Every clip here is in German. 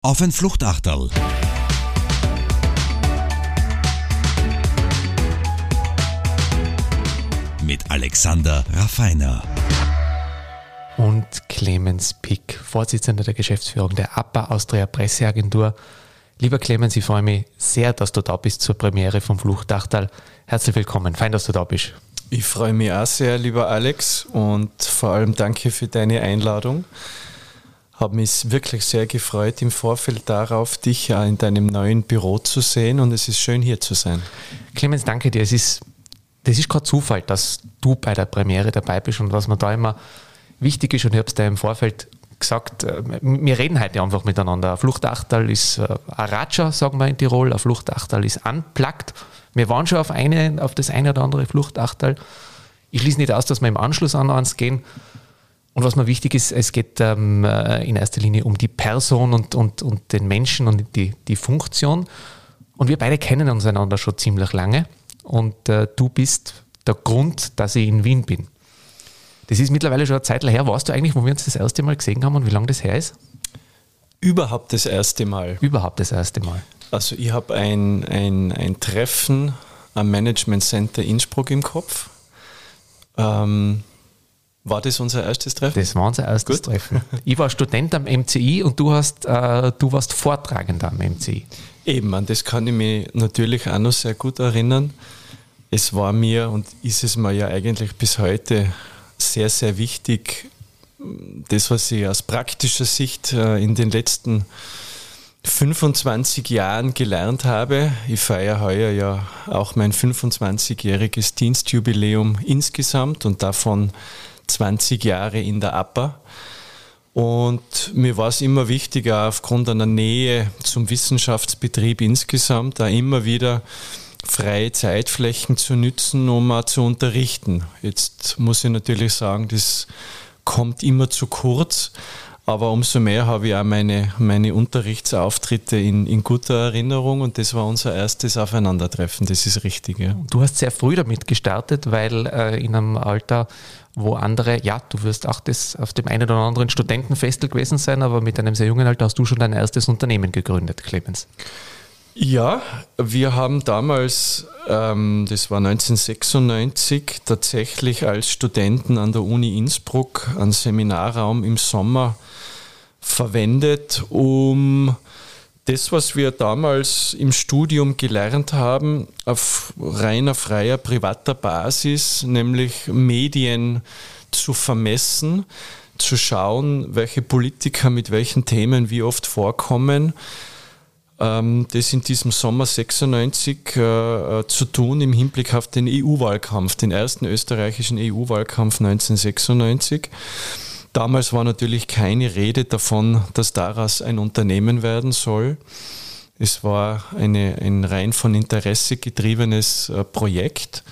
Auf ein Fluchtachterl. Mit Alexander Raffiner. Und Clemens Pick, Vorsitzender der Geschäftsführung der APA Austria Presseagentur. Lieber Clemens, ich freue mich sehr, dass du da bist zur Premiere vom Fluchtachtal. Herzlich willkommen, fein, dass du da bist. Ich freue mich auch sehr, lieber Alex, und vor allem danke für deine Einladung habe mich wirklich sehr gefreut im Vorfeld darauf, dich in deinem neuen Büro zu sehen und es ist schön hier zu sein. Clemens, danke dir. Es ist, das ist kein Zufall, dass du bei der Premiere dabei bist und was mir da immer wichtig ist und ich habe es dir im Vorfeld gesagt, äh, wir reden heute einfach miteinander. Ein Fluchtachtal ist äh, ein Ratscher, sagen wir in Tirol, ein Fluchtachtal ist unplugged. Wir waren schon auf, eine, auf das eine oder andere Fluchtachtal. Ich schließe nicht aus, dass wir im Anschluss an eins gehen. Und was mir wichtig ist, es geht ähm, äh, in erster Linie um die Person und, und, und den Menschen und die, die Funktion. Und wir beide kennen uns einander schon ziemlich lange. Und äh, du bist der Grund, dass ich in Wien bin. Das ist mittlerweile schon eine Zeit her. Warst du eigentlich, wo wir uns das erste Mal gesehen haben und wie lange das her ist? Überhaupt das erste Mal. Überhaupt das erste Mal. Also ich habe ein, ein, ein Treffen am Management Center Innsbruck im Kopf. Ähm, war das unser erstes Treffen? Das war unser erstes Gut. Treffen. Ich war Student am MCI und du, hast, äh, du warst Vortragender am MCI. Eben, an das kann ich mich natürlich auch noch sehr gut erinnern. Es war mir und ist es mir ja eigentlich bis heute sehr, sehr wichtig, das, was ich aus praktischer Sicht äh, in den letzten 25 Jahren gelernt habe. Ich feiere heuer ja auch mein 25-jähriges Dienstjubiläum insgesamt und davon 20 Jahre in der APA. Und mir war es immer wichtiger, aufgrund einer Nähe zum Wissenschaftsbetrieb insgesamt, da immer wieder freie Zeitflächen zu nützen, um auch zu unterrichten. Jetzt muss ich natürlich sagen, das kommt immer zu kurz, aber umso mehr habe ich auch meine, meine Unterrichtsauftritte in, in guter Erinnerung und das war unser erstes Aufeinandertreffen, das ist richtig. Ja. Du hast sehr früh damit gestartet, weil äh, in einem Alter wo andere, ja, du wirst auch das auf dem einen oder anderen Studentenfestel gewesen sein, aber mit einem sehr jungen Alter hast du schon dein erstes Unternehmen gegründet, Clemens. Ja, wir haben damals, ähm, das war 1996, tatsächlich als Studenten an der Uni Innsbruck einen Seminarraum im Sommer verwendet, um das, was wir damals im Studium gelernt haben, auf reiner freier privater Basis, nämlich Medien zu vermessen, zu schauen, welche Politiker mit welchen Themen wie oft vorkommen, das in diesem Sommer 96 äh, äh, zu tun im Hinblick auf den EU-Wahlkampf, den ersten österreichischen EU-Wahlkampf 1996. Damals war natürlich keine Rede davon, dass daraus ein Unternehmen werden soll. Es war eine, ein rein von Interesse getriebenes äh, Projekt.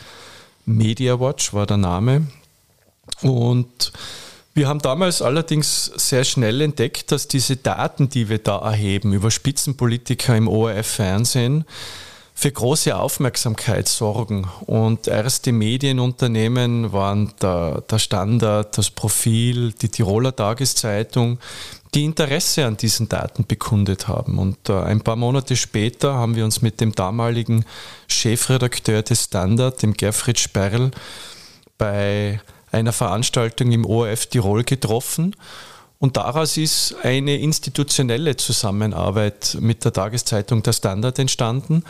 MediaWatch war der Name. Und wir haben damals allerdings sehr schnell entdeckt, dass diese Daten, die wir da erheben über Spitzenpolitiker im ORF-Fernsehen, für große Aufmerksamkeit sorgen. Und erste Medienunternehmen waren der, der Standard, das Profil, die Tiroler Tageszeitung, die Interesse an diesen Daten bekundet haben. Und äh, ein paar Monate später haben wir uns mit dem damaligen Chefredakteur des Standard, dem Gerfried Sperl, bei einer Veranstaltung im ORF Tirol getroffen und daraus ist eine institutionelle Zusammenarbeit mit der Tageszeitung Der Standard entstanden,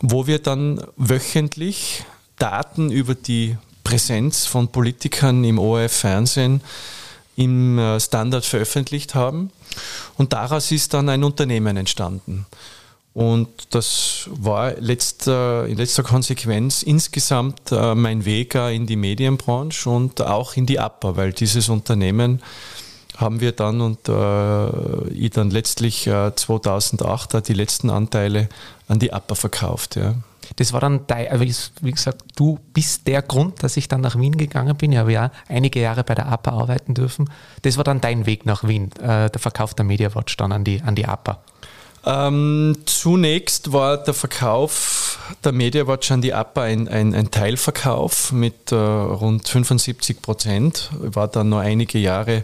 wo wir dann wöchentlich Daten über die Präsenz von Politikern im ORF-Fernsehen im äh, Standard veröffentlicht haben. Und daraus ist dann ein Unternehmen entstanden. Und das war letzter, in letzter Konsequenz insgesamt äh, mein Weg in die Medienbranche und auch in die APA, weil dieses Unternehmen haben wir dann und äh, ich dann letztlich äh, 2008 die letzten Anteile an die APA verkauft. Ja. Das war dann, dein, wie gesagt, du bist der Grund, dass ich dann nach Wien gegangen bin. Ich habe ja einige Jahre bei der APA arbeiten dürfen. Das war dann dein Weg nach Wien, äh, der Verkauf der MediaWatch dann an die, an die APA. Ähm, zunächst war der Verkauf der MediaWatch an die APA ein, ein, ein Teilverkauf mit äh, rund 75 Prozent. War dann noch einige Jahre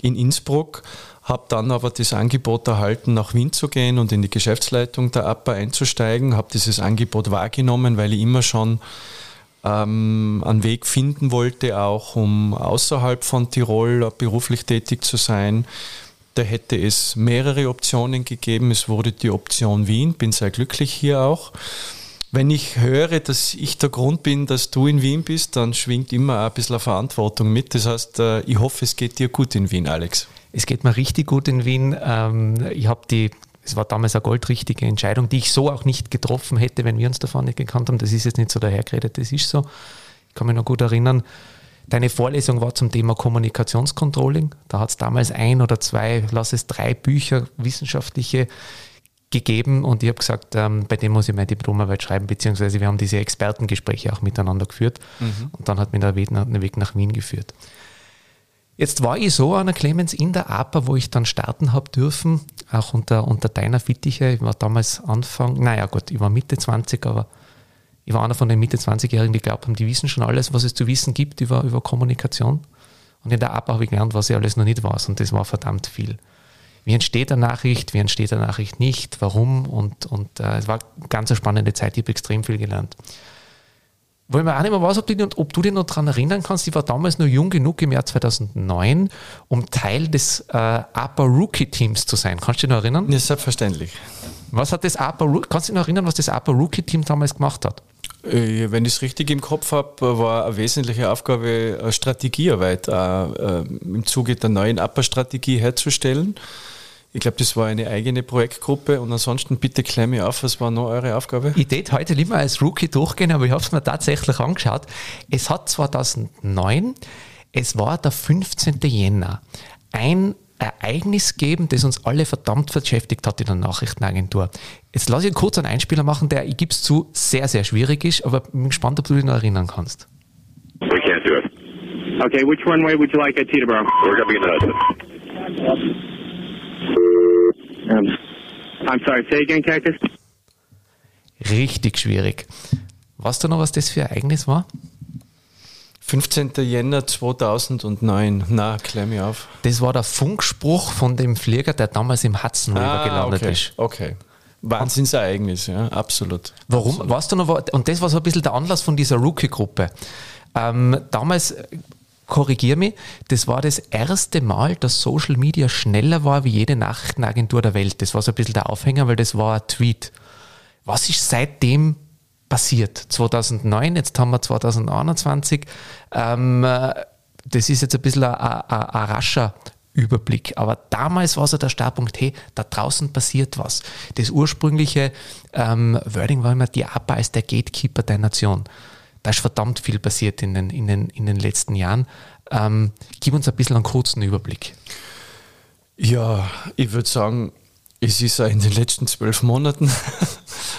in Innsbruck, habe dann aber das Angebot erhalten, nach Wien zu gehen und in die Geschäftsleitung der APA einzusteigen, habe dieses Angebot wahrgenommen, weil ich immer schon ähm, einen Weg finden wollte, auch um außerhalb von Tirol beruflich tätig zu sein. Da hätte es mehrere Optionen gegeben. Es wurde die Option Wien, bin sehr glücklich hier auch. Wenn ich höre, dass ich der Grund bin, dass du in Wien bist, dann schwingt immer ein bisschen Verantwortung mit. Das heißt, äh, ich hoffe, es geht dir gut in Wien, Alex. Es geht mir richtig gut in Wien. Ähm, ich habe die, es war damals eine goldrichtige Entscheidung, die ich so auch nicht getroffen hätte, wenn wir uns davon nicht gekannt haben. Das ist jetzt nicht so dahergeredet, das ist so. Ich kann mich noch gut erinnern, Deine Vorlesung war zum Thema Kommunikationscontrolling. Da hat es damals ein oder zwei, lass es drei Bücher, wissenschaftliche gegeben und ich habe gesagt, ähm, bei dem muss ich meine Diplomarbeit schreiben, beziehungsweise wir haben diese Expertengespräche auch miteinander geführt mhm. und dann hat mir der Weg, nach, der Weg nach Wien geführt. Jetzt war ich so an der Clemens in der APA, wo ich dann starten habe dürfen, auch unter, unter deiner Fittiche. Ich war damals Anfang, naja gut, ich war Mitte 20, aber ich war einer von den Mitte 20-Jährigen, die glaubt haben, die wissen schon alles, was es zu wissen gibt über, über Kommunikation. Und in der APA habe ich gelernt, was ich alles noch nicht weiß und das war verdammt viel wie entsteht eine Nachricht, wie entsteht eine Nachricht nicht, warum und, und äh, es war eine ganz spannende Zeit, ich habe extrem viel gelernt. Ich mir auch nicht mehr weiß, ob du, ob du dich noch daran erinnern kannst, ich war damals nur jung genug im Jahr 2009, um Teil des äh, APA Rookie Teams zu sein. Kannst du dich noch erinnern? Ja, selbstverständlich. Was hat das APA, kannst du dich noch erinnern, was das APA Rookie Team damals gemacht hat? Äh, wenn ich es richtig im Kopf habe, war eine wesentliche Aufgabe, eine Strategiearbeit äh, im Zuge der neuen APA-Strategie herzustellen. Ich glaube, das war eine eigene Projektgruppe und ansonsten bitte klein mir auf, was war noch eure Aufgabe? Ich tät heute lieber als Rookie durchgehen, aber ich habe es mir tatsächlich angeschaut. Es hat 2009, es war der 15. Jänner, ein Ereignis geben, das uns alle verdammt beschäftigt hat in der Nachrichtenagentur. Jetzt lasse ich kurz einen Einspieler machen, der, ich gebe es zu, sehr, sehr schwierig ist, aber ich bin gespannt, ob du dich noch erinnern kannst. We can't do it. Okay, which runway would you like at Teterboro? We're going to be in the Hudson. Um, I'm sorry, say again, Cactus? Richtig schwierig. Weißt du noch, was das für ein Ereignis war? 15. Jänner 2009. Na, klär mich auf. Das war der Funkspruch von dem Flieger, der damals im Hudson River ah, gelandet okay, ist. Okay. Wahnsinnsereignis, ja, absolut. Warum? Absolut. Weißt du noch, und das war so ein bisschen der Anlass von dieser Rookie-Gruppe. Ähm, damals korrigiere mich, das war das erste Mal, dass Social Media schneller war wie jede Nachrichtenagentur der Welt. Das war so ein bisschen der Aufhänger, weil das war ein Tweet. Was ist seitdem passiert? 2009, jetzt haben wir 2021. Ähm, das ist jetzt ein bisschen ein, ein, ein rascher Überblick. Aber damals war so der Startpunkt, hey, da draußen passiert was. Das ursprüngliche ähm, Wording war immer, die APA ist der Gatekeeper der Nation. Da ist verdammt viel passiert in den, in den, in den letzten Jahren. Ähm, gib uns ein bisschen einen kurzen Überblick. Ja, ich würde sagen, es ist in den letzten zwölf Monaten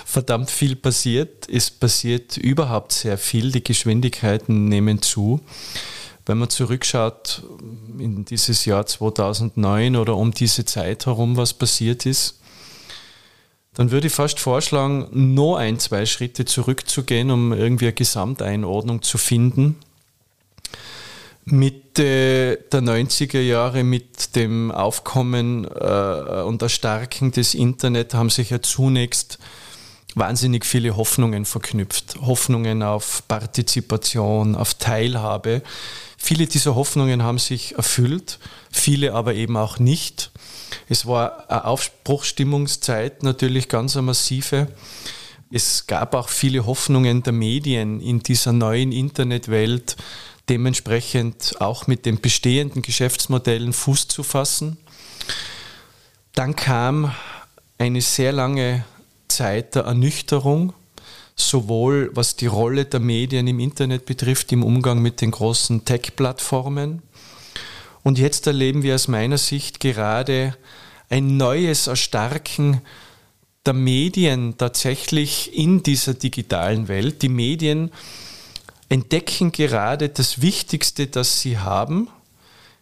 verdammt viel passiert. Es passiert überhaupt sehr viel. Die Geschwindigkeiten nehmen zu. Wenn man zurückschaut in dieses Jahr 2009 oder um diese Zeit herum, was passiert ist, dann würde ich fast vorschlagen, noch ein, zwei Schritte zurückzugehen, um irgendwie eine Gesamteinordnung zu finden. Mitte der 90er Jahre mit dem Aufkommen äh, und Erstarken des Internet haben sich ja zunächst wahnsinnig viele Hoffnungen verknüpft. Hoffnungen auf Partizipation, auf Teilhabe. Viele dieser Hoffnungen haben sich erfüllt, viele aber eben auch nicht. Es war eine Aufbruchstimmungszeit, natürlich ganz eine massive. Es gab auch viele Hoffnungen der Medien in dieser neuen Internetwelt, dementsprechend auch mit den bestehenden Geschäftsmodellen Fuß zu fassen. Dann kam eine sehr lange Zeit der Ernüchterung, sowohl was die Rolle der Medien im Internet betrifft, im Umgang mit den großen Tech-Plattformen. Und jetzt erleben wir aus meiner Sicht gerade ein neues Erstarken der Medien tatsächlich in dieser digitalen Welt. Die Medien entdecken gerade das Wichtigste, das sie haben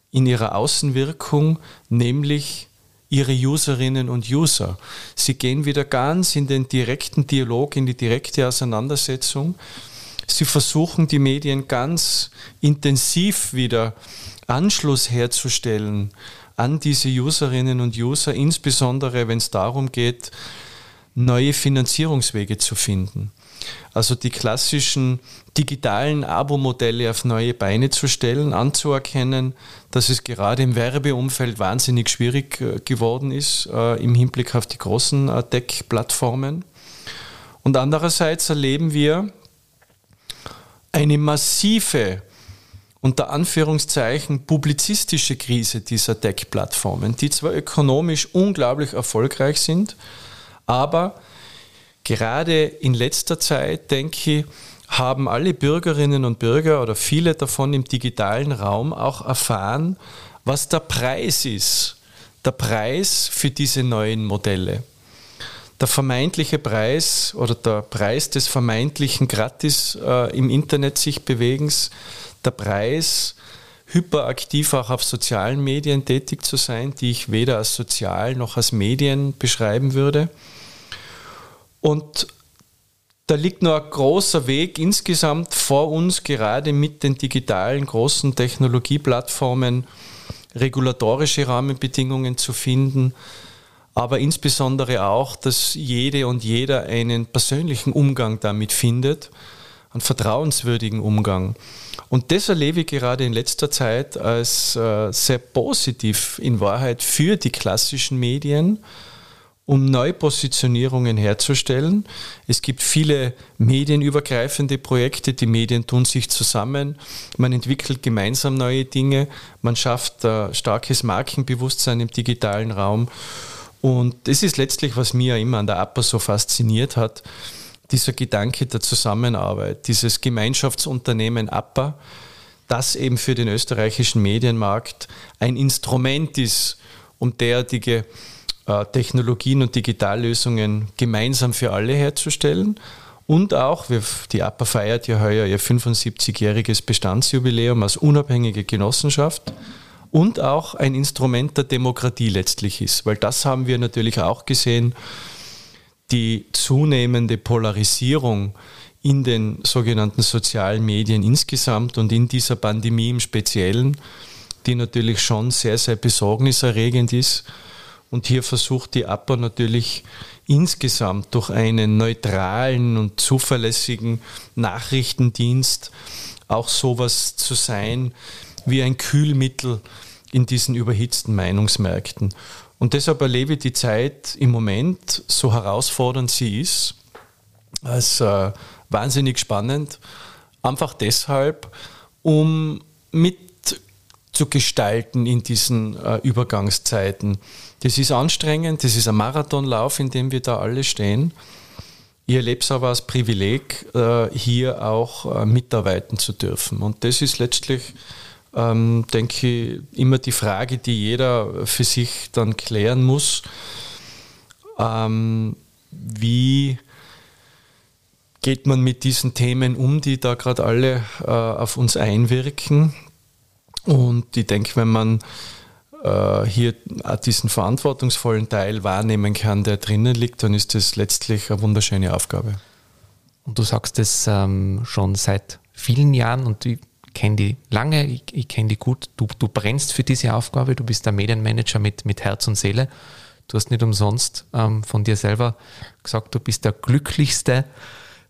in ihrer Außenwirkung, nämlich ihre Userinnen und User. Sie gehen wieder ganz in den direkten Dialog, in die direkte Auseinandersetzung. Sie versuchen die Medien ganz intensiv wieder Anschluss herzustellen an diese Userinnen und User, insbesondere wenn es darum geht, neue Finanzierungswege zu finden. Also die klassischen digitalen Abo-Modelle auf neue Beine zu stellen, anzuerkennen, dass es gerade im Werbeumfeld wahnsinnig schwierig äh, geworden ist äh, im Hinblick auf die großen äh, Tech-Plattformen. Und andererseits erleben wir eine massive, unter Anführungszeichen, publizistische Krise dieser Tech-Plattformen, die zwar ökonomisch unglaublich erfolgreich sind, aber gerade in letzter Zeit, denke ich, haben alle Bürgerinnen und Bürger oder viele davon im digitalen Raum auch erfahren, was der Preis ist. Der Preis für diese neuen Modelle. Der vermeintliche Preis oder der Preis des vermeintlichen Gratis äh, im Internet sich bewegens, der Preis, hyperaktiv auch auf sozialen Medien tätig zu sein, die ich weder als sozial noch als Medien beschreiben würde. Und da liegt noch ein großer Weg insgesamt vor uns, gerade mit den digitalen großen Technologieplattformen regulatorische Rahmenbedingungen zu finden, aber insbesondere auch, dass jede und jeder einen persönlichen Umgang damit findet, einen vertrauenswürdigen Umgang. Und das erlebe ich gerade in letzter Zeit als äh, sehr positiv in Wahrheit für die klassischen Medien, um Neupositionierungen herzustellen. Es gibt viele medienübergreifende Projekte, die Medien tun sich zusammen, man entwickelt gemeinsam neue Dinge, man schafft äh, starkes Markenbewusstsein im digitalen Raum. Und das ist letztlich, was mir immer an der APA so fasziniert hat, dieser Gedanke der Zusammenarbeit, dieses Gemeinschaftsunternehmen APA, das eben für den österreichischen Medienmarkt ein Instrument ist, um derartige Technologien und Digitallösungen gemeinsam für alle herzustellen. Und auch, die APA feiert ja heuer ihr 75-jähriges Bestandsjubiläum als unabhängige Genossenschaft und auch ein Instrument der Demokratie letztlich ist, weil das haben wir natürlich auch gesehen, die zunehmende Polarisierung in den sogenannten sozialen Medien insgesamt und in dieser Pandemie im Speziellen, die natürlich schon sehr, sehr besorgniserregend ist und hier versucht die APA natürlich insgesamt durch einen neutralen und zuverlässigen Nachrichtendienst auch sowas zu sein wie ein Kühlmittel in diesen überhitzten Meinungsmärkten. Und deshalb erlebe ich die Zeit im Moment, so herausfordernd sie ist, als äh, wahnsinnig spannend. Einfach deshalb, um mit zu gestalten in diesen äh, Übergangszeiten. Das ist anstrengend, das ist ein Marathonlauf, in dem wir da alle stehen. Ich erlebe es aber als Privileg, äh, hier auch äh, mitarbeiten zu dürfen. Und das ist letztlich, ähm, denke ich, immer die Frage, die jeder für sich dann klären muss. Ähm, wie geht man mit diesen Themen um, die da gerade alle äh, auf uns einwirken? Und ich denke, wenn man äh, hier diesen verantwortungsvollen Teil wahrnehmen kann, der drinnen liegt, dann ist das letztlich eine wunderschöne Aufgabe. Und du sagst es ähm, schon seit vielen Jahren und ich kenne die lange, ich, ich kenne die gut. Du, du brennst für diese Aufgabe, du bist der Medienmanager mit, mit Herz und Seele. Du hast nicht umsonst ähm, von dir selber gesagt, du bist der glücklichste,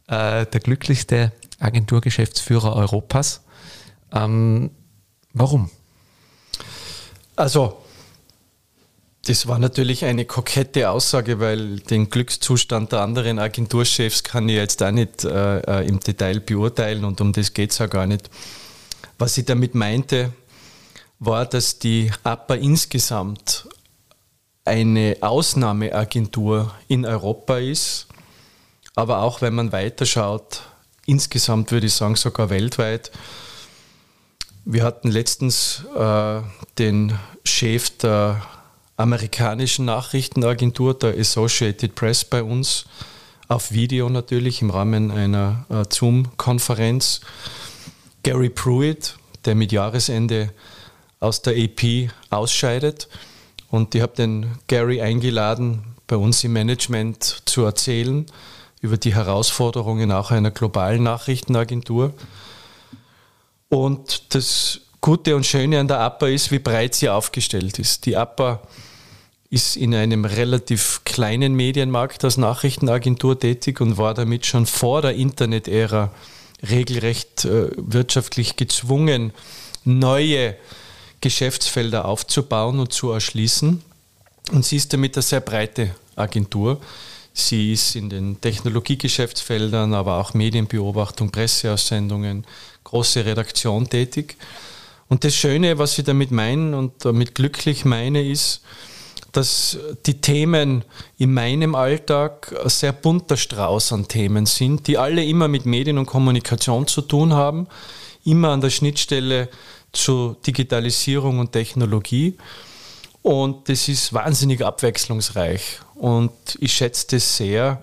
äh, der glücklichste Agenturgeschäftsführer Europas. Ähm, warum? Also, das war natürlich eine kokette Aussage, weil den Glückszustand der anderen Agenturchefs kann ich jetzt auch nicht äh, äh im Detail beurteilen und um das geht es ja gar nicht. Was ich damit meinte, war, dass die APA insgesamt eine Ausnahmeagentur in Europa ist, aber auch wenn man weiterschaut, insgesamt würde ich sagen sogar weltweit, wir hatten letztens äh, den Chef der amerikanischen Nachrichtenagentur, der Associated Press, bei uns auf Video natürlich im Rahmen einer äh, Zoom-Konferenz. Gary Pruitt, der mit Jahresende aus der AP ausscheidet. Und ich habe den Gary eingeladen, bei uns im Management zu erzählen über die Herausforderungen auch einer globalen Nachrichtenagentur. Und das Gute und Schöne an der APA ist, wie breit sie aufgestellt ist. Die APA ist in einem relativ kleinen Medienmarkt als Nachrichtenagentur tätig und war damit schon vor der Internet-Ära regelrecht äh, wirtschaftlich gezwungen, neue Geschäftsfelder aufzubauen und zu erschließen. Und sie ist damit eine sehr breite Agentur. Sie ist in den Technologiegeschäftsfeldern, aber auch Medienbeobachtung, Presseaussendungen, große Redaktion tätig. Und das Schöne, was ich damit meine und damit glücklich meine, ist, dass die Themen in meinem Alltag ein sehr bunter Strauß an Themen sind, die alle immer mit Medien und Kommunikation zu tun haben, immer an der Schnittstelle zu Digitalisierung und Technologie. Und das ist wahnsinnig abwechslungsreich. Und ich schätze das sehr,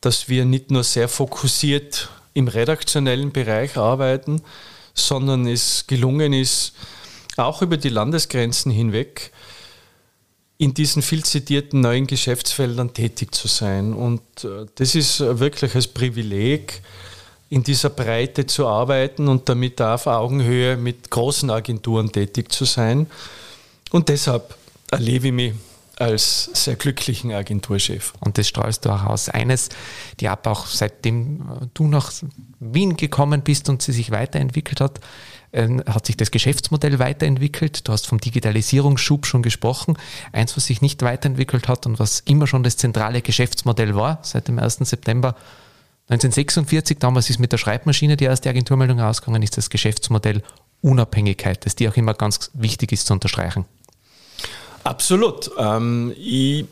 dass wir nicht nur sehr fokussiert im redaktionellen Bereich arbeiten, sondern es gelungen ist, auch über die Landesgrenzen hinweg in diesen viel zitierten neuen Geschäftsfeldern tätig zu sein. Und äh, das ist wirklich als Privileg, in dieser Breite zu arbeiten und damit auf Augenhöhe mit großen Agenturen tätig zu sein. Und deshalb erlebe ich mich als sehr glücklichen Agenturchef. Und das strahlst du auch aus. Eines, die ab auch seitdem du nach Wien gekommen bist und sie sich weiterentwickelt hat, ähm, hat sich das Geschäftsmodell weiterentwickelt. Du hast vom Digitalisierungsschub schon gesprochen. Eins, was sich nicht weiterentwickelt hat und was immer schon das zentrale Geschäftsmodell war, seit dem 1. September 1946, damals ist mit der Schreibmaschine die erste Agenturmeldung rausgegangen, ist das Geschäftsmodell Unabhängigkeit, das dir auch immer ganz wichtig ist zu unterstreichen. Absolut. Ähm, ich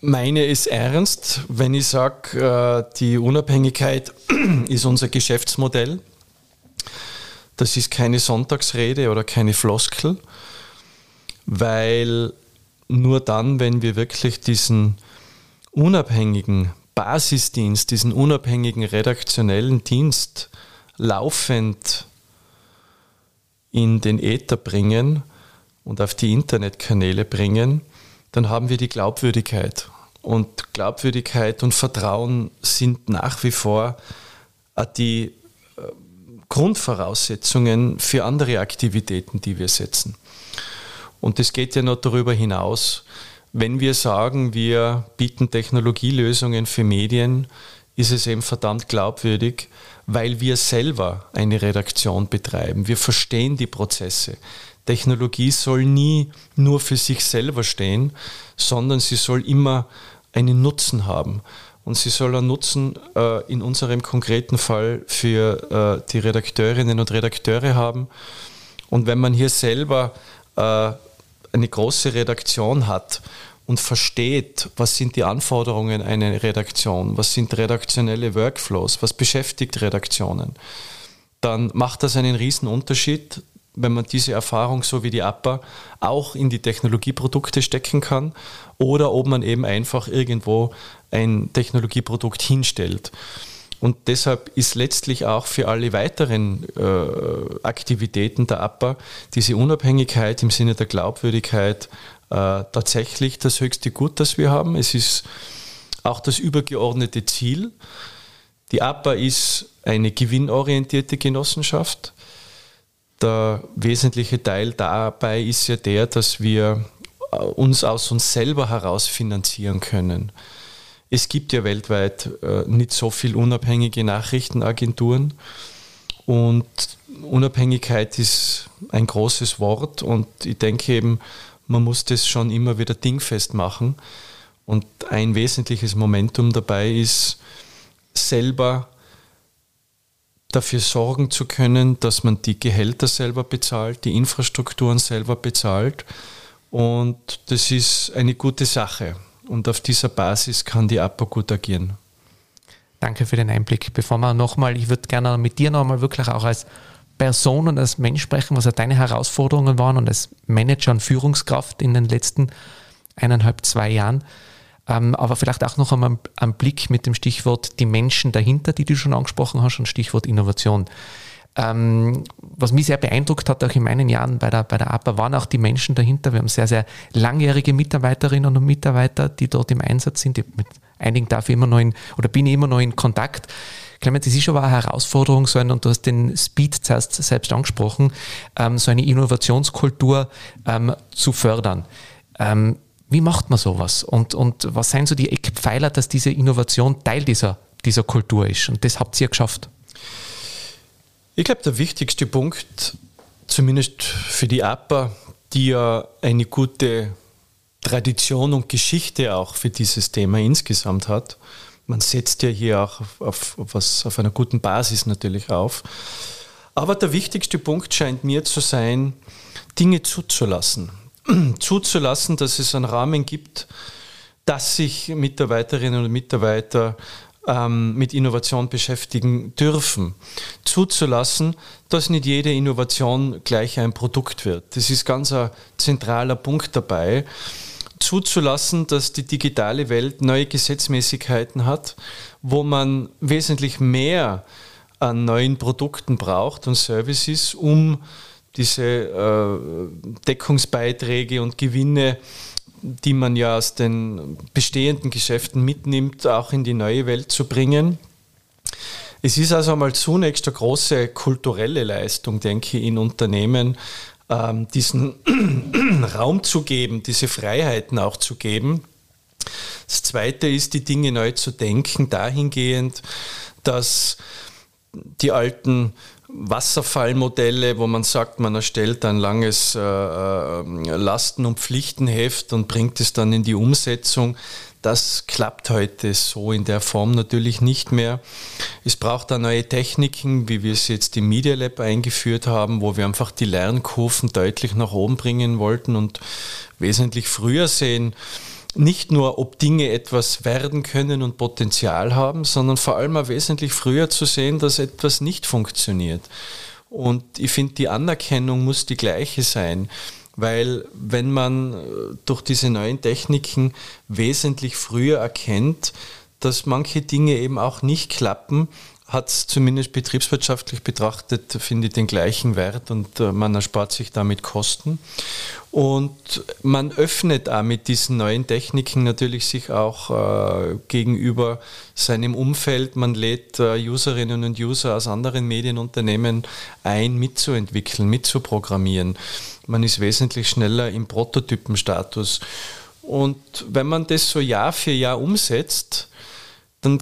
meine es ernst, wenn ich sage, äh, die Unabhängigkeit ist unser Geschäftsmodell. Das ist keine Sonntagsrede oder keine Floskel, weil nur dann, wenn wir wirklich diesen unabhängigen Basisdienst, diesen unabhängigen redaktionellen Dienst laufend in den Äther bringen und auf die Internetkanäle bringen, dann haben wir die Glaubwürdigkeit. Und Glaubwürdigkeit und Vertrauen sind nach wie vor die Grundvoraussetzungen für andere Aktivitäten, die wir setzen. Und das geht ja noch darüber hinaus. Wenn wir sagen, wir bieten Technologielösungen für Medien, ist es eben verdammt glaubwürdig, weil wir selber eine Redaktion betreiben. Wir verstehen die Prozesse. Technologie soll nie nur für sich selber stehen, sondern sie soll immer einen Nutzen haben und sie soll einen Nutzen äh, in unserem konkreten Fall für äh, die Redakteurinnen und Redakteure haben. Und wenn man hier selber äh, eine große Redaktion hat und versteht, was sind die Anforderungen einer Redaktion, was sind redaktionelle Workflows, was beschäftigt Redaktionen, dann macht das einen riesen Unterschied, wenn man diese Erfahrung, so wie die APA, auch in die Technologieprodukte stecken kann oder ob man eben einfach irgendwo ein Technologieprodukt hinstellt. Und deshalb ist letztlich auch für alle weiteren äh, Aktivitäten der APA diese Unabhängigkeit im Sinne der Glaubwürdigkeit äh, tatsächlich das höchste Gut, das wir haben. Es ist auch das übergeordnete Ziel. Die APA ist eine gewinnorientierte Genossenschaft. Der wesentliche Teil dabei ist ja der, dass wir äh, uns aus uns selber heraus finanzieren können. Es gibt ja weltweit äh, nicht so viel unabhängige Nachrichtenagenturen und Unabhängigkeit ist ein großes Wort und ich denke eben, man muss das schon immer wieder dingfest machen. Und ein wesentliches Momentum dabei ist, selber dafür sorgen zu können, dass man die Gehälter selber bezahlt, die Infrastrukturen selber bezahlt. Und das ist eine gute Sache. Und auf dieser Basis kann die APA gut agieren. Danke für den Einblick. Bevor wir nochmal, ich würde gerne mit dir nochmal wirklich auch als Person und als Mensch sprechen, was deine Herausforderungen waren und als Manager und Führungskraft in den letzten eineinhalb, zwei Jahren. Ähm, aber vielleicht auch noch einmal einen Blick mit dem Stichwort die Menschen dahinter, die du schon angesprochen hast, und Stichwort Innovation. Ähm, was mich sehr beeindruckt hat, auch in meinen Jahren bei der, bei der APA, waren auch die Menschen dahinter. Wir haben sehr, sehr langjährige Mitarbeiterinnen und Mitarbeiter, die dort im Einsatz sind. Ich mit einigen darf ich immer noch in, oder bin ich immer noch in Kontakt. Clemens, das ist aber eine Herausforderung sein und du hast den Speed zuerst selbst angesprochen, ähm, so eine Innovationskultur ähm, zu fördern. Ähm, wie macht man sowas? Und, und was sind so die Eckpfeiler, dass diese Innovation Teil dieser, dieser Kultur ist? Und das habt ihr geschafft. Ich glaube, der wichtigste Punkt, zumindest für die APA, die ja eine gute Tradition und Geschichte auch für dieses Thema insgesamt hat, man setzt ja hier auch auf, auf, was, auf einer guten Basis natürlich auf. Aber der wichtigste Punkt scheint mir zu sein, Dinge zuzulassen. zuzulassen, dass es einen Rahmen gibt, dass sich Mitarbeiterinnen und Mitarbeiter ähm, mit Innovation beschäftigen dürfen. Zuzulassen, dass nicht jede Innovation gleich ein Produkt wird. Das ist ganz ein zentraler Punkt dabei zuzulassen, dass die digitale Welt neue Gesetzmäßigkeiten hat, wo man wesentlich mehr an neuen Produkten braucht und Services, um diese äh, Deckungsbeiträge und Gewinne, die man ja aus den bestehenden Geschäften mitnimmt, auch in die neue Welt zu bringen. Es ist also einmal zunächst eine große kulturelle Leistung, denke ich, in Unternehmen, ähm, diesen Raum zu geben, diese Freiheiten auch zu geben. Das Zweite ist, die Dinge neu zu denken, dahingehend, dass die alten Wasserfallmodelle, wo man sagt, man erstellt ein langes äh, äh Lasten- und Pflichtenheft und bringt es dann in die Umsetzung, das klappt heute so in der Form natürlich nicht mehr. Es braucht da neue Techniken, wie wir es jetzt im Media Lab eingeführt haben, wo wir einfach die Lernkurven deutlich nach oben bringen wollten und wesentlich früher sehen, nicht nur, ob Dinge etwas werden können und Potenzial haben, sondern vor allem auch wesentlich früher zu sehen, dass etwas nicht funktioniert. Und ich finde, die Anerkennung muss die gleiche sein weil wenn man äh, durch diese neuen Techniken wesentlich früher erkennt, dass manche Dinge eben auch nicht klappen, hat es zumindest betriebswirtschaftlich betrachtet, finde ich, den gleichen Wert und äh, man erspart sich damit Kosten. Und man öffnet auch mit diesen neuen Techniken natürlich sich auch äh, gegenüber seinem Umfeld. Man lädt äh, Userinnen und User aus anderen Medienunternehmen ein, mitzuentwickeln, mitzuprogrammieren. Man ist wesentlich schneller im Prototypenstatus. Und wenn man das so Jahr für Jahr umsetzt, dann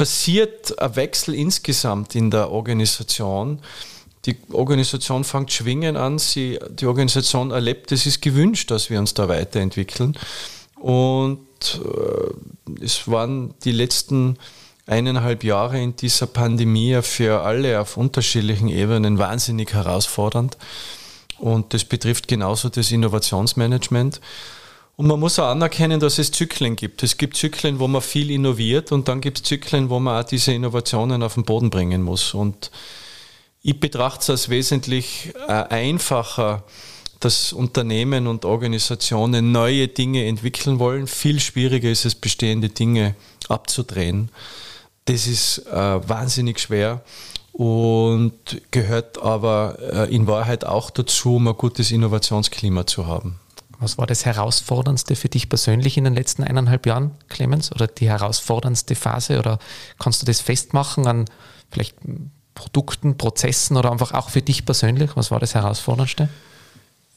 passiert ein Wechsel insgesamt in der Organisation. Die Organisation fängt schwingen an, sie, die Organisation erlebt, es ist gewünscht, dass wir uns da weiterentwickeln. Und äh, es waren die letzten eineinhalb Jahre in dieser Pandemie für alle auf unterschiedlichen Ebenen wahnsinnig herausfordernd. Und das betrifft genauso das Innovationsmanagement. Und man muss auch anerkennen, dass es Zyklen gibt. Es gibt Zyklen, wo man viel innoviert und dann gibt es Zyklen, wo man auch diese Innovationen auf den Boden bringen muss. Und ich betrachte es als wesentlich äh, einfacher, dass Unternehmen und Organisationen neue Dinge entwickeln wollen. Viel schwieriger ist es, bestehende Dinge abzudrehen. Das ist äh, wahnsinnig schwer und gehört aber äh, in Wahrheit auch dazu, um ein gutes Innovationsklima zu haben. Was war das Herausforderndste für dich persönlich in den letzten eineinhalb Jahren, Clemens? Oder die herausforderndste Phase? Oder kannst du das festmachen an vielleicht Produkten, Prozessen oder einfach auch für dich persönlich? Was war das Herausforderndste?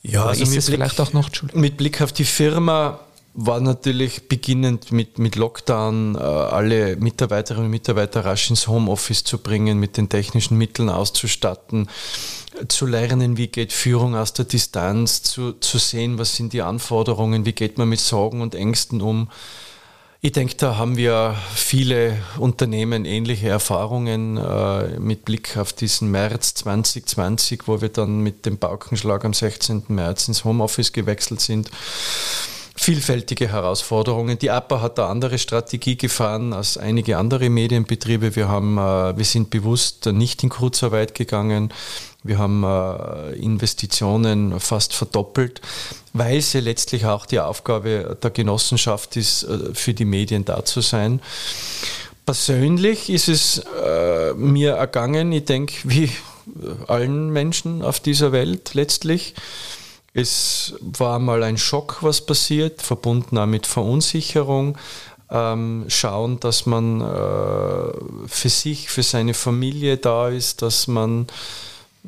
Ja, oder also ist es Blick, vielleicht auch noch? Mit Blick auf die Firma war natürlich beginnend mit, mit Lockdown äh, alle Mitarbeiterinnen und Mitarbeiter rasch ins Homeoffice zu bringen, mit den technischen Mitteln auszustatten zu lernen, wie geht Führung aus der Distanz, zu, zu sehen, was sind die Anforderungen, wie geht man mit Sorgen und Ängsten um. Ich denke, da haben wir viele Unternehmen ähnliche Erfahrungen äh, mit Blick auf diesen März 2020, wo wir dann mit dem Paukenschlag am 16. März ins Homeoffice gewechselt sind vielfältige Herausforderungen. Die APA hat eine andere Strategie gefahren als einige andere Medienbetriebe. Wir, haben, äh, wir sind bewusst nicht in Kurzarbeit gegangen. Wir haben äh, Investitionen fast verdoppelt, weil es ja letztlich auch die Aufgabe der Genossenschaft ist, äh, für die Medien da zu sein. Persönlich ist es äh, mir ergangen, ich denke, wie allen Menschen auf dieser Welt letztlich. Es war mal ein Schock, was passiert, verbunden auch mit Verunsicherung. ähm, schauen, dass man äh, für sich, für seine Familie da ist, dass man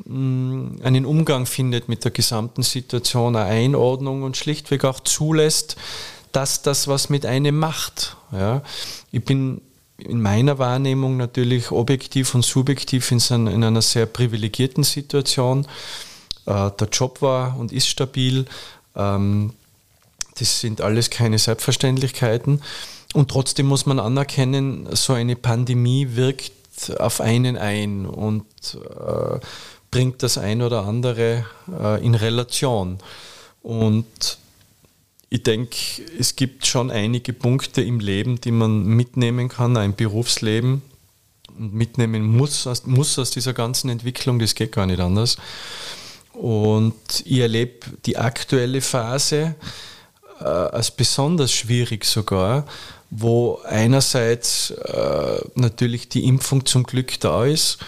einen Umgang findet mit der gesamten Situation, eine Einordnung und schlichtweg auch zulässt, dass das was mit einem macht. Ja. Ich bin in meiner Wahrnehmung natürlich objektiv und subjektiv in, in einer sehr privilegierten Situation. Äh, der Job war und ist stabil. Ähm, das sind alles keine Selbstverständlichkeiten. Und trotzdem muss man anerkennen, so eine Pandemie wirkt auf einen ein und äh, bringt das ein oder andere äh, in Relation. Und ich denke, es gibt schon einige Punkte im Leben, die man mitnehmen kann, ein Berufsleben und mitnehmen muss, muss aus dieser ganzen Entwicklung, das geht gar nicht anders. Und ich erlebe die aktuelle Phase äh, als besonders schwierig sogar, wo einerseits äh, natürlich die Impfung zum Glück da ist,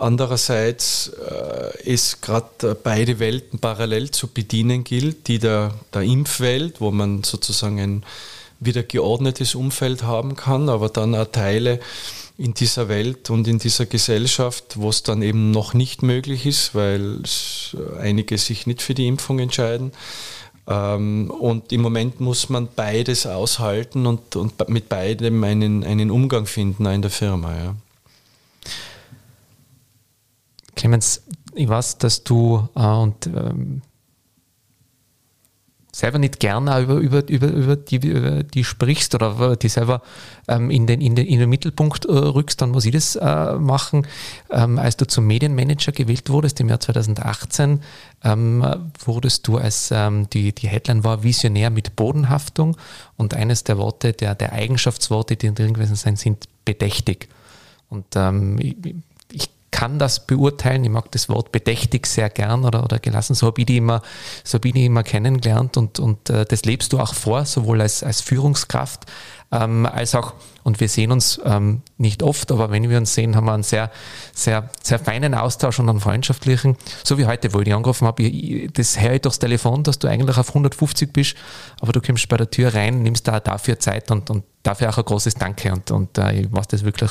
andererseits äh, es gerade beide Welten parallel zu bedienen gilt, die der, der Impfwelt, wo man sozusagen ein wieder geordnetes Umfeld haben kann, aber dann auch Teile in dieser Welt und in dieser Gesellschaft, wo es dann eben noch nicht möglich ist, weil einige sich nicht für die Impfung entscheiden. Ähm, und im Moment muss man beides aushalten und, und mit beidem einen, einen Umgang finden in der Firma. Ja. Clemens, ich weiß, dass du äh, und ähm, selber nicht gerne über, über, über, über, die, über die sprichst oder die selber ähm, in, den, in, den, in den Mittelpunkt äh, rückst, dann muss ich das äh, machen. Ähm, als du zum Medienmanager gewählt wurdest im Jahr 2018, ähm, wurdest du als ähm, die, die Headline war Visionär mit Bodenhaftung und eines der Worte, der, der Eigenschaftsworte, die drin gewesen sind, sind bedächtig. Und ähm, ich, kann das beurteilen. Ich mag das Wort bedächtig sehr gern oder, oder gelassen. So habe ich die immer, so habe ich immer kennengelernt und, und äh, das lebst du auch vor, sowohl als, als Führungskraft ähm, als auch, und wir sehen uns ähm, nicht oft, aber wenn wir uns sehen, haben wir einen sehr, sehr, sehr feinen Austausch und einen freundschaftlichen. So wie heute, wo ich dich angerufen habe, ich, das höre ich durchs Telefon, dass du eigentlich auf 150 bist, aber du kommst bei der Tür rein, nimmst da dafür Zeit und, und dafür auch ein großes Danke und, und äh, ich weiß das wirklich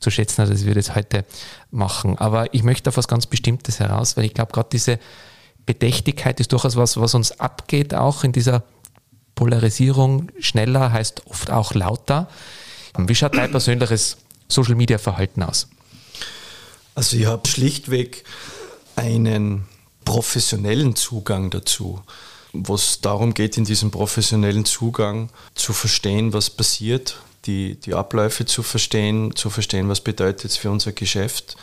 zu schätzen hat, als wir das heute machen. Aber ich möchte auf was ganz Bestimmtes heraus, weil ich glaube, gerade diese Bedächtigkeit ist durchaus was, was uns abgeht, auch in dieser Polarisierung. Schneller heißt oft auch lauter. Wie schaut dein persönliches Social Media Verhalten aus? Also ich habe schlichtweg einen professionellen Zugang dazu, wo es darum geht, in diesem professionellen Zugang zu verstehen, was passiert, die, die Abläufe zu verstehen, zu verstehen, was bedeutet es für unser Geschäft,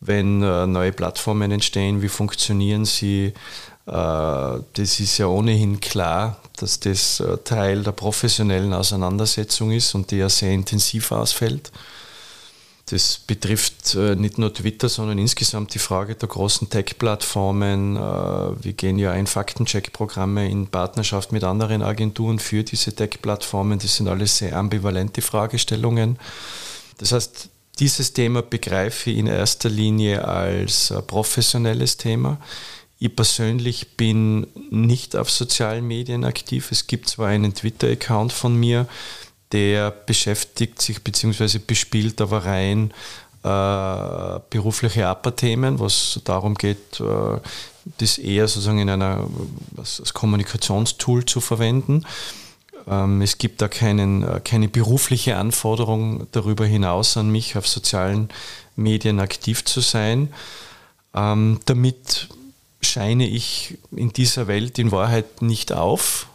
wenn äh, neue Plattformen entstehen, wie funktionieren sie. Äh, das ist ja ohnehin klar, dass das äh, Teil der professionellen Auseinandersetzung ist und die ja sehr intensiv ausfällt. Das betrifft äh, nicht nur Twitter, sondern insgesamt die Frage der großen Tech-Plattformen. Äh, wir gehen ja ein Faktencheck-Programme in Partnerschaft mit anderen Agenturen für diese Tech-Plattformen. Das sind alles sehr ambivalente Fragestellungen. Das heißt, dieses Thema begreife ich in erster Linie als äh, professionelles Thema. Ich persönlich bin nicht auf sozialen Medien aktiv. Es gibt zwar einen Twitter-Account von mir, der beschäftigt sich bzw. bespielt aber rein äh, berufliche APA-Themen, was darum geht, äh, das eher sozusagen in einer als, als Kommunikationstool zu verwenden. Ähm, es gibt da keinen, äh, keine berufliche Anforderung darüber hinaus an mich, auf sozialen Medien aktiv zu sein. Ähm, damit scheine ich in dieser Welt in Wahrheit nicht auf.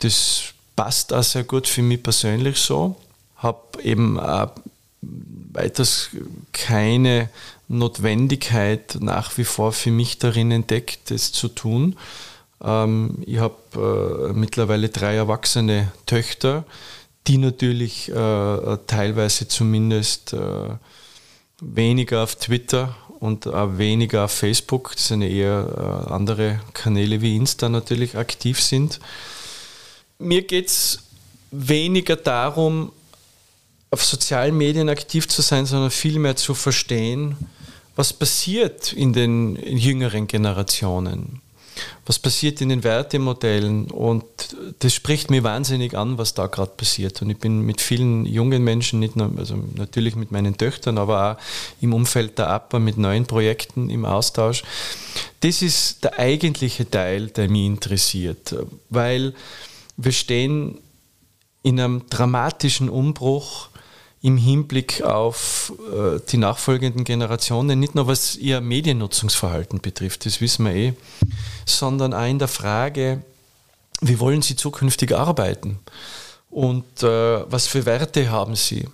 Das passt auch sehr gut für mich persönlich so. Habe eben auch weiters keine Notwendigkeit nach wie vor für mich darin entdeckt, das zu tun. Ähm, ich habe äh, mittlerweile drei erwachsene Töchter, die natürlich äh, teilweise zumindest äh, weniger auf Twitter und weniger auf Facebook, das sind eher andere Kanäle wie Insta natürlich aktiv sind mir geht es weniger darum, auf sozialen Medien aktiv zu sein, sondern vielmehr zu verstehen, was passiert in den jüngeren Generationen. was passiert in den Wertemodellen und das spricht mir wahnsinnig an, was da gerade passiert. Und ich bin mit vielen jungen Menschen, nicht nur, also natürlich mit meinen Töchtern, aber auch im Umfeld der APA mit neuen Projekten im Austausch. Das ist der eigentliche Teil, der mich interessiert, weil wir stehen in einem dramatischen Umbruch im Hinblick auf äh, die nachfolgenden Generationen, nicht nur was ihr Mediennutzungsverhalten betrifft, das wissen wir eh, sondern auch in der Frage, wie wollen sie zukünftig arbeiten und äh, was für Werte haben sie.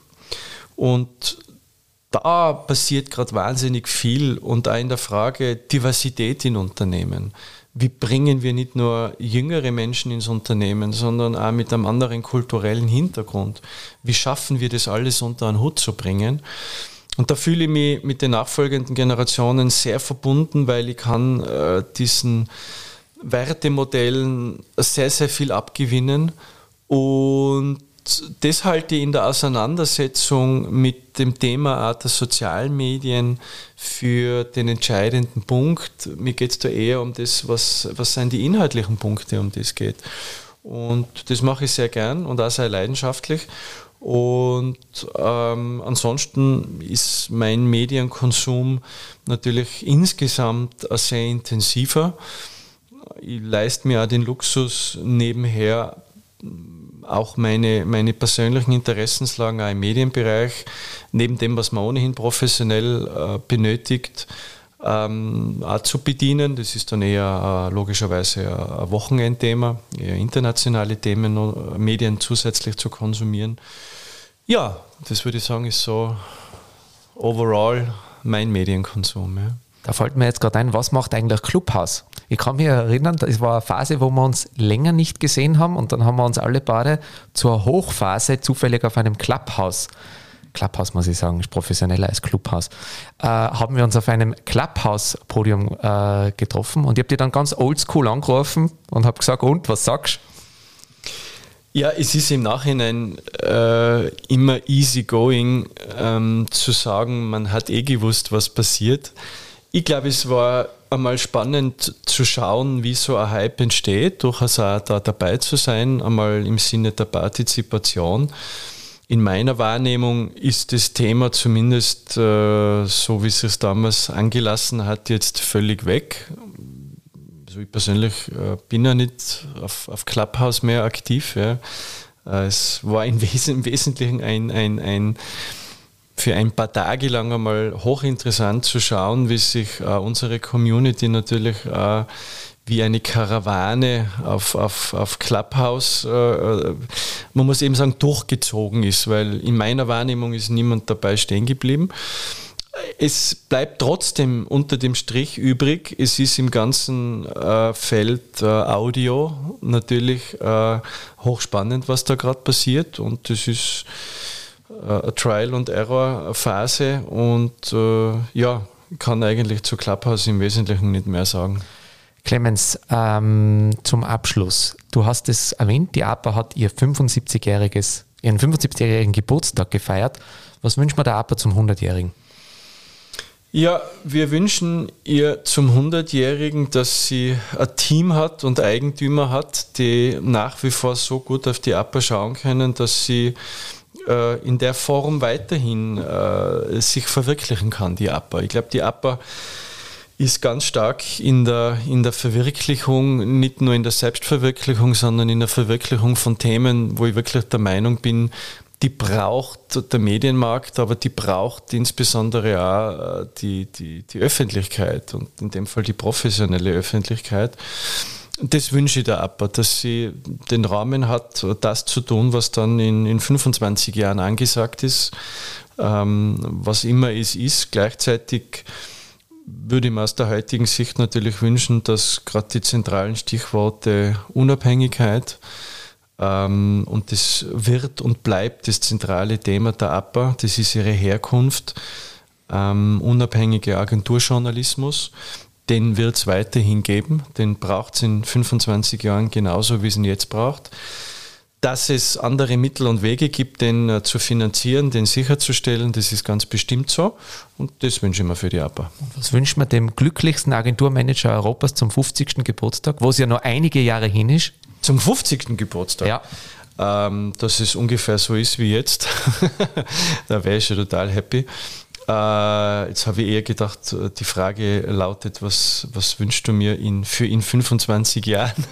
Und da passiert gerade wahnsinnig viel und auch in der Frage Diversität in Unternehmen wie bringen wir nicht nur jüngere Menschen ins Unternehmen, sondern auch mit einem anderen kulturellen Hintergrund. Wie schaffen wir das alles unter einen Hut zu bringen? Und da fühle ich mich mit den nachfolgenden Generationen sehr verbunden, weil ich kann äh, diesen Wertemodellen sehr, sehr viel abgewinnen und das halte ich in der Auseinandersetzung mit dem Thema auch der sozialen Medien für den entscheidenden Punkt. Mir geht es da eher um das, was, was sind die inhaltlichen Punkte, um das geht. Und das mache ich sehr gern und auch sehr leidenschaftlich. Und ähm, ansonsten ist mein Medienkonsum natürlich insgesamt sehr intensiver. Ich leiste mir auch den Luxus, nebenher auch meine, meine persönlichen Interessenslagen auch im Medienbereich, neben dem, was man ohnehin professionell äh, benötigt, ähm, auch zu bedienen. Das ist dann eher äh, logischerweise ein Wochenendthema, eher internationale Themen, äh, Medien zusätzlich zu konsumieren. Ja, das würde ich sagen, ist so overall mein Medienkonsum. Ja. Da fällt mir jetzt gerade ein, was macht eigentlich Clubhouse? Ich kann mich erinnern, es war eine Phase, wo wir uns länger nicht gesehen haben und dann haben wir uns alle beide zur Hochphase zufällig auf einem Clubhouse Clubhouse muss ich sagen, ist professioneller als Clubhouse, äh, haben wir uns auf einem Clubhouse-Podium äh, getroffen und ich habe die dann ganz oldschool angerufen und habe gesagt, und, was sagst? Ja, es ist im Nachhinein äh, immer easy going ähm, zu sagen, man hat eh gewusst, was passiert. Ich glaube, es war einmal spannend zu schauen, wie so ein Hype entsteht, durchaus auch da dabei zu sein, einmal im Sinne der Partizipation. In meiner Wahrnehmung ist das Thema zumindest äh, so, wie es es damals angelassen hat, jetzt völlig weg. Also ich persönlich äh, bin ja nicht auf, auf Clubhouse mehr aktiv. Ja. Äh, es war im, Wes im Wesentlichen ein, ein, ein für ein paar Tage lang einmal hochinteressant zu schauen, wie sich äh, unsere Community natürlich äh, wie eine Karawane auf, auf, auf Clubhouse, äh, äh, man muss eben sagen, durchgezogen ist, weil in meiner Wahrnehmung ist niemand dabei stehen geblieben. Es bleibt trotzdem unter dem Strich übrig. Es ist im ganzen äh, Feld äh, Audio natürlich hochspannend, was da gerade passiert. Und das ist äh, Trial- und Error-Phase und äh, ja, kann eigentlich zu Clubhouse im Wesentlichen nicht mehr sagen. Clemens, ähm, zum Abschluss. Du hast es erwähnt, die APA hat ihr 75-jähriges, ihren 75-jährigen Geburtstag gefeiert. Was wünscht man der APA zum 100-jährigen? Ja, wir wünschen ihr zum 100-Jährigen, dass sie ein Team hat und Eigentümer hat, die nach wie vor so gut auf die APA schauen können, dass sie äh, in der Form weiterhin äh, sich verwirklichen kann, die APA. Ich glaube, die APA ist ganz stark in der, in der Verwirklichung, nicht nur in der Selbstverwirklichung, sondern in der Verwirklichung von Themen, wo ich wirklich der Meinung bin, die braucht der Medienmarkt, aber die braucht insbesondere auch äh, die, die, die Öffentlichkeit und in dem Fall die professionelle Öffentlichkeit. Das wünsche ich der APA, dass sie den Rahmen hat, das zu tun, was dann in, in 25 Jahren angesagt ist. Ähm, was immer es ist. Gleichzeitig würde ich mir aus der heutigen Sicht natürlich wünschen, dass gerade die zentralen Stichworte Unabhängigkeit ähm, und das wird und bleibt das zentrale Thema der APA, das ist ihre Herkunft, ähm, unabhängige Agenturjournalismus, den wird es weiterhin geben. Den braucht es in 25 Jahren genauso, wie es ihn jetzt braucht. dass es andere Mittel und Wege gibt, den äh, zu finanzieren, den sicherzustellen, das ist ganz bestimmt so. Und das wünsche ich mir für die APA. Was wünscht man dem glücklichsten Agenturmanager Europas zum 50. Geburtstag, wo es ja noch einige Jahre hin ist? Zum 50. Geburtstag? Ja. Ähm, dass es ungefähr so ist wie jetzt. da wäre ich schon total happy. Äh, jetzt habe ich eher gedacht, die Frage lautet, was, was wünschst du mir in, für in 25 Jahren?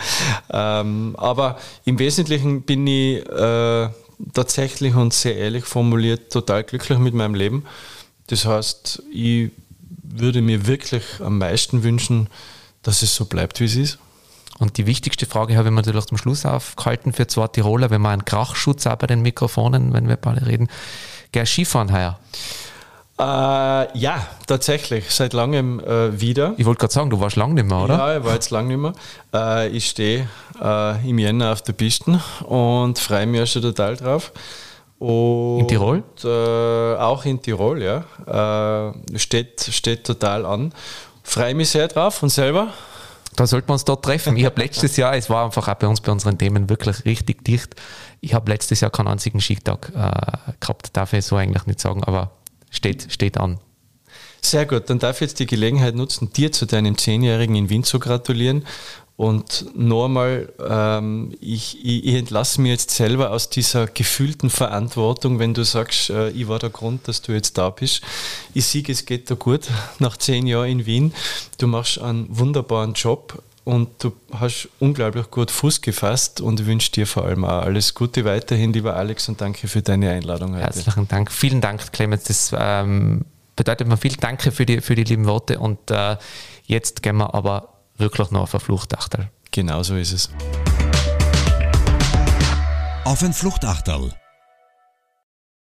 ähm, aber im Wesentlichen bin ich äh, tatsächlich und sehr ehrlich formuliert total glücklich mit meinem Leben. Das heißt, ich würde mir wirklich am meisten wünschen, dass es so bleibt, wie es ist. Und die wichtigste Frage habe ich mir natürlich zum Schluss aufgehalten für zwei Tiroler, wenn wir einen Krachschutz auch bei den Mikrofonen, wenn wir beide reden. Geh Skifahren heuer? Äh, ja, tatsächlich, seit langem äh, wieder. Ich wollte gerade sagen, du warst lange nicht mehr, oder? Ja, ich war jetzt lange nicht mehr. Äh, ich stehe äh, im Jänner auf der Piste und freue mich schon total drauf. Und, in Tirol? Äh, auch in Tirol, ja. Äh, steht, steht total an. Freue mich sehr drauf und selber. Da sollten wir uns dort treffen. Ich habe letztes Jahr, es war einfach auch bei uns bei unseren Themen wirklich richtig dicht. Ich habe letztes Jahr keinen einzigen Skitag gehabt, darf ich so eigentlich nicht sagen, aber steht, steht an. Sehr gut, dann darf ich jetzt die Gelegenheit nutzen, dir zu deinem Zehnjährigen in Wien zu gratulieren. Und nochmal, ähm, ich, ich, ich entlasse mir jetzt selber aus dieser gefühlten Verantwortung, wenn du sagst, äh, ich war der Grund, dass du jetzt da bist. Ich sehe, es geht dir gut nach zehn Jahren in Wien. Du machst einen wunderbaren Job und du hast unglaublich gut Fuß gefasst und wünsche dir vor allem auch alles Gute weiterhin, lieber Alex, und danke für deine Einladung heute. Herzlichen Dank. Vielen Dank, Clemens. Das ähm, bedeutet mir viel Danke für die, für die lieben Worte und äh, jetzt gehen wir aber wirklich noch auf ein Fluchtachtel. Genau so ist es. Auf ein Fluchtachtel